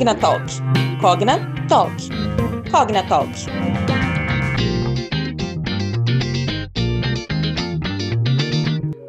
Cognatalk. Cognatalk. Cognatalk.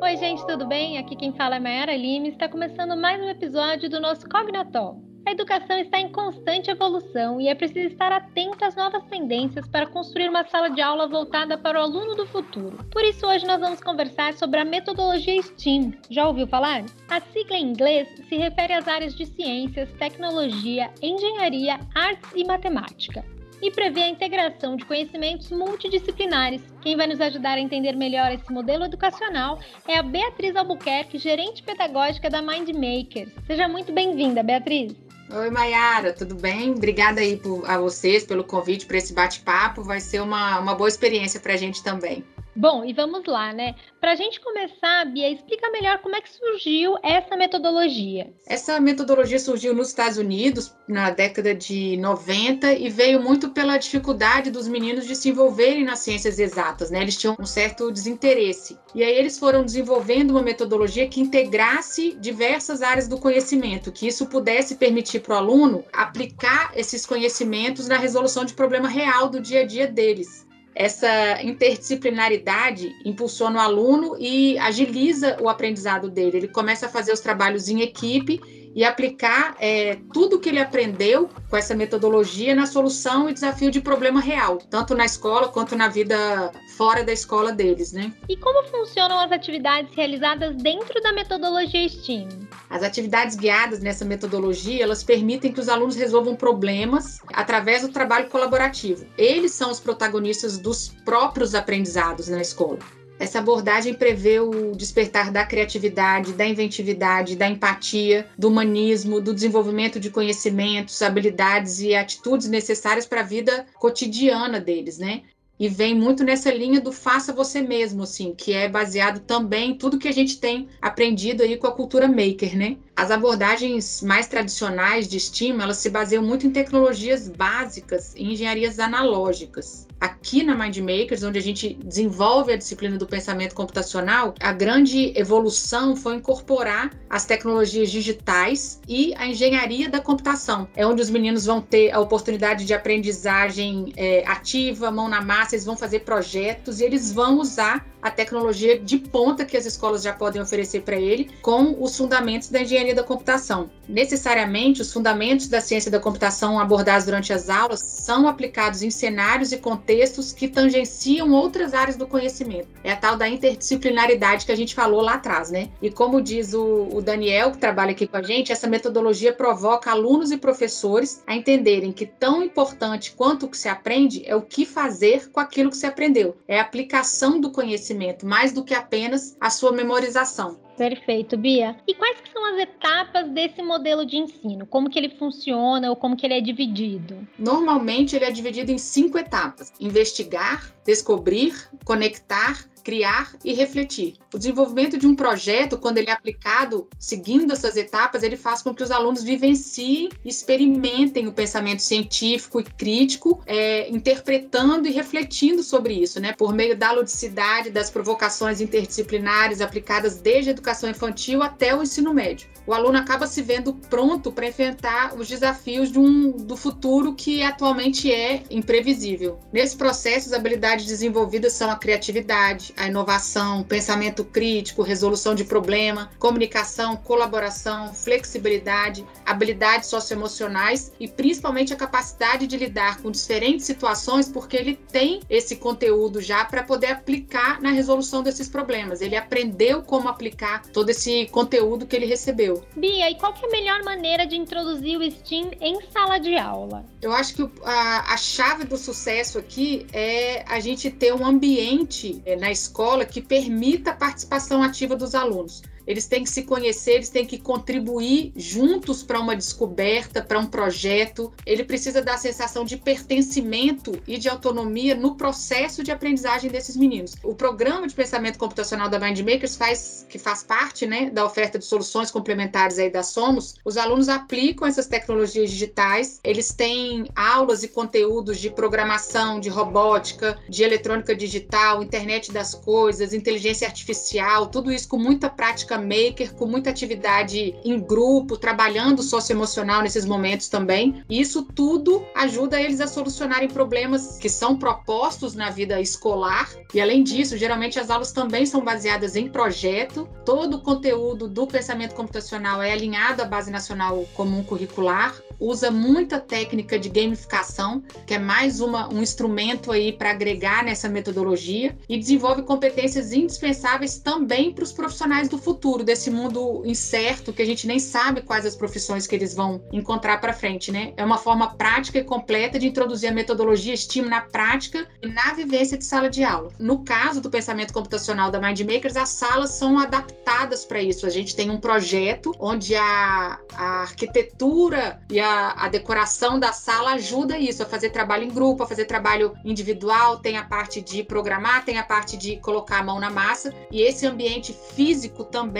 Oi, gente, tudo bem? Aqui quem fala é Mayara Lima e está começando mais um episódio do nosso Cognatalk. A educação está em constante evolução e é preciso estar atento às novas tendências para construir uma sala de aula voltada para o aluno do futuro. Por isso, hoje nós vamos conversar sobre a metodologia STEAM. Já ouviu falar? A sigla em inglês se refere às áreas de ciências, tecnologia, engenharia, artes e matemática e prevê a integração de conhecimentos multidisciplinares. Quem vai nos ajudar a entender melhor esse modelo educacional é a Beatriz Albuquerque, gerente pedagógica da Mind Makers. Seja muito bem-vinda, Beatriz. Oi, Mayara, tudo bem? Obrigada aí por, a vocês pelo convite para esse bate-papo. Vai ser uma, uma boa experiência para a gente também. Bom, e vamos lá, né? Para a gente começar, Bia, explica melhor como é que surgiu essa metodologia. Essa metodologia surgiu nos Estados Unidos na década de 90 e veio muito pela dificuldade dos meninos de se envolverem nas ciências exatas, né? Eles tinham um certo desinteresse. E aí eles foram desenvolvendo uma metodologia que integrasse diversas áreas do conhecimento, que isso pudesse permitir para o aluno aplicar esses conhecimentos na resolução de problema real do dia a dia deles essa interdisciplinaridade impulsiona o aluno e agiliza o aprendizado dele. Ele começa a fazer os trabalhos em equipe e aplicar é, tudo que ele aprendeu com essa metodologia na solução e desafio de problema real, tanto na escola quanto na vida fora da escola deles, né? E como funcionam as atividades realizadas dentro da metodologia STEAM? As atividades guiadas nessa metodologia, elas permitem que os alunos resolvam problemas através do trabalho colaborativo. Eles são os protagonistas dos próprios aprendizados na escola. Essa abordagem prevê o despertar da criatividade, da inventividade, da empatia, do humanismo, do desenvolvimento de conhecimentos, habilidades e atitudes necessárias para a vida cotidiana deles, né? E vem muito nessa linha do faça você mesmo, assim, que é baseado também em tudo que a gente tem aprendido aí com a cultura maker, né? As abordagens mais tradicionais de STEAM, elas se baseiam muito em tecnologias básicas e engenharias analógicas. Aqui na Mind Makers, onde a gente desenvolve a disciplina do pensamento computacional, a grande evolução foi incorporar as tecnologias digitais e a engenharia da computação. É onde os meninos vão ter a oportunidade de aprendizagem é, ativa, mão na massa, eles vão fazer projetos e eles vão usar a tecnologia de ponta que as escolas já podem oferecer para ele com os fundamentos da engenharia da computação. Necessariamente, os fundamentos da ciência da computação abordados durante as aulas são aplicados em cenários e contextos que tangenciam outras áreas do conhecimento. É a tal da interdisciplinaridade que a gente falou lá atrás, né? E como diz o, o Daniel, que trabalha aqui com a gente, essa metodologia provoca alunos e professores a entenderem que tão importante quanto o que se aprende é o que fazer com aquilo que se aprendeu. É a aplicação do conhecimento, mais do que apenas a sua memorização. Perfeito, Bia. E quais são as etapas desse modelo de ensino? Como que ele funciona ou como que ele é dividido? Normalmente ele é dividido em cinco etapas: investigar, descobrir, conectar, criar e refletir. O desenvolvimento de um projeto, quando ele é aplicado seguindo essas etapas, ele faz com que os alunos vivenciem, experimentem o pensamento científico e crítico, é, interpretando e refletindo sobre isso, né? Por meio da ludicidade, das provocações interdisciplinares aplicadas desde a educação infantil até o ensino médio. O aluno acaba se vendo pronto para enfrentar os desafios de um, do futuro que atualmente é imprevisível. Nesse processo, as habilidades desenvolvidas são a criatividade, a inovação, pensamento crítico, resolução de problema, comunicação, colaboração, flexibilidade, habilidades socioemocionais e principalmente a capacidade de lidar com diferentes situações, porque ele tem esse conteúdo já para poder aplicar na resolução desses problemas. Ele aprendeu como aplicar todo esse conteúdo que ele recebeu. Bia, e qual é a melhor maneira de introduzir o STEAM em sala de aula? Eu acho que a, a chave do sucesso aqui é a gente ter um ambiente é, na escola que permita a participação ativa dos alunos eles têm que se conhecer, eles têm que contribuir juntos para uma descoberta, para um projeto. Ele precisa dar a sensação de pertencimento e de autonomia no processo de aprendizagem desses meninos. O programa de pensamento computacional da Mindmakers faz, que faz parte né, da oferta de soluções complementares aí da Somos, os alunos aplicam essas tecnologias digitais, eles têm aulas e conteúdos de programação, de robótica, de eletrônica digital, internet das coisas, inteligência artificial, tudo isso com muita prática maker, com muita atividade em grupo, trabalhando socioemocional nesses momentos também. Isso tudo ajuda eles a solucionarem problemas que são propostos na vida escolar. E além disso, geralmente as aulas também são baseadas em projeto. Todo o conteúdo do pensamento computacional é alinhado à Base Nacional Comum Curricular, usa muita técnica de gamificação, que é mais uma, um instrumento aí para agregar nessa metodologia, e desenvolve competências indispensáveis também para os profissionais do futuro, desse mundo incerto, que a gente nem sabe quais as profissões que eles vão encontrar para frente, né? É uma forma prática e completa de introduzir a metodologia STEAM na prática e na vivência de sala de aula. No caso do pensamento computacional da Mindmakers, as salas são adaptadas para isso. A gente tem um projeto onde a, a arquitetura e a, a decoração da sala ajuda isso, a fazer trabalho em grupo, a fazer trabalho individual, tem a parte de programar, tem a parte de colocar a mão na massa, e esse ambiente físico também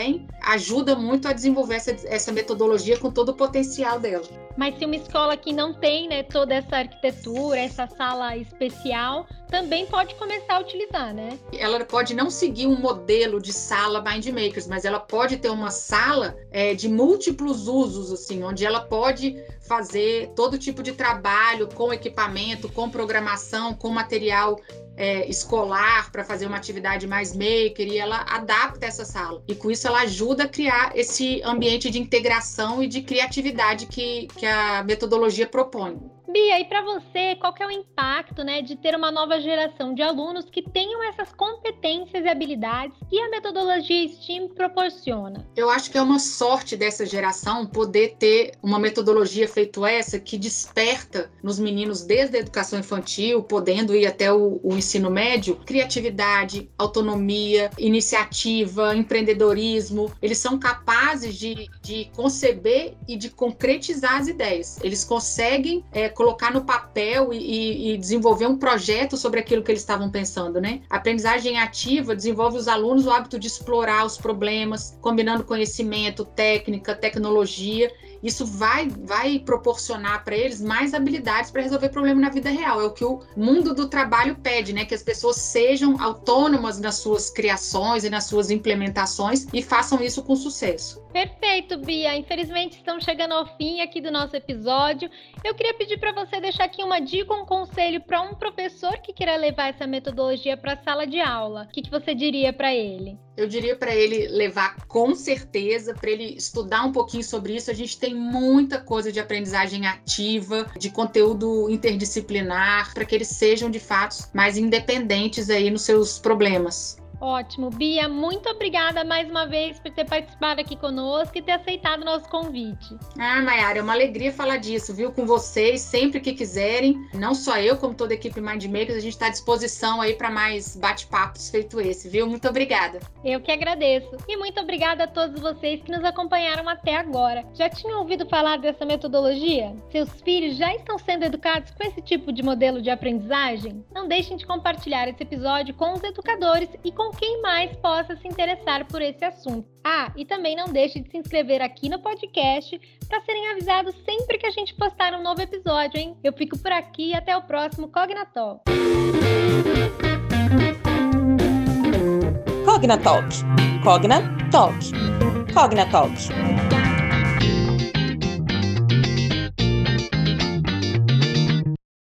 ajuda muito a desenvolver essa, essa metodologia com todo o potencial dela. Mas se uma escola que não tem né, toda essa arquitetura, essa sala especial, também pode começar a utilizar, né? Ela pode não seguir um modelo de sala Mind Makers, mas ela pode ter uma sala é, de múltiplos usos, assim, onde ela pode fazer todo tipo de trabalho com equipamento, com programação, com material é, escolar para fazer uma atividade mais maker e ela adapta essa sala. E com isso ela ajuda a criar esse ambiente de integração e de criatividade que, que a metodologia propõe. Bia, e para você, qual é o impacto né, de ter uma nova geração de alunos que tenham essas competências e habilidades que a metodologia STEAM proporciona? Eu acho que é uma sorte dessa geração poder ter uma metodologia feito essa que desperta nos meninos desde a educação infantil, podendo ir até o, o ensino médio, criatividade, autonomia, iniciativa, empreendedorismo. Eles são capazes de, de conceber e de concretizar as ideias. Eles conseguem é, colocar no papel e, e, desenvolver um projeto sobre aquilo que eles estavam pensando, né? A aprendizagem ativa desenvolve os alunos o hábito de explorar os problemas, combinando conhecimento, técnica, tecnologia isso vai, vai proporcionar para eles mais habilidades para resolver problemas na vida real. É o que o mundo do trabalho pede, né? Que as pessoas sejam autônomas nas suas criações e nas suas implementações e façam isso com sucesso. Perfeito, Bia. Infelizmente estamos chegando ao fim aqui do nosso episódio. Eu queria pedir para você deixar aqui uma dica, um conselho para um professor que queira levar essa metodologia para a sala de aula. O que, que você diria para ele? Eu diria para ele levar com certeza, para ele estudar um pouquinho sobre isso. A gente tem muita coisa de aprendizagem ativa, de conteúdo interdisciplinar, para que eles sejam de fato mais independentes aí nos seus problemas. Ótimo. Bia, muito obrigada mais uma vez por ter participado aqui conosco e ter aceitado o nosso convite. Ah, Mayara, é uma alegria falar disso, viu? Com vocês, sempre que quiserem. Não só eu, como toda a equipe Mindmakers, a gente está à disposição aí para mais bate-papos feito esse, viu? Muito obrigada. Eu que agradeço. E muito obrigada a todos vocês que nos acompanharam até agora. Já tinham ouvido falar dessa metodologia? Seus filhos já estão sendo educados com esse tipo de modelo de aprendizagem? Não deixem de compartilhar esse episódio com os educadores e com quem mais possa se interessar por esse assunto. Ah, e também não deixe de se inscrever aqui no podcast para serem avisados sempre que a gente postar um novo episódio, hein? Eu fico por aqui e até o próximo Cognatalk. Cognatalk. Cogna Talk. Cognatalk.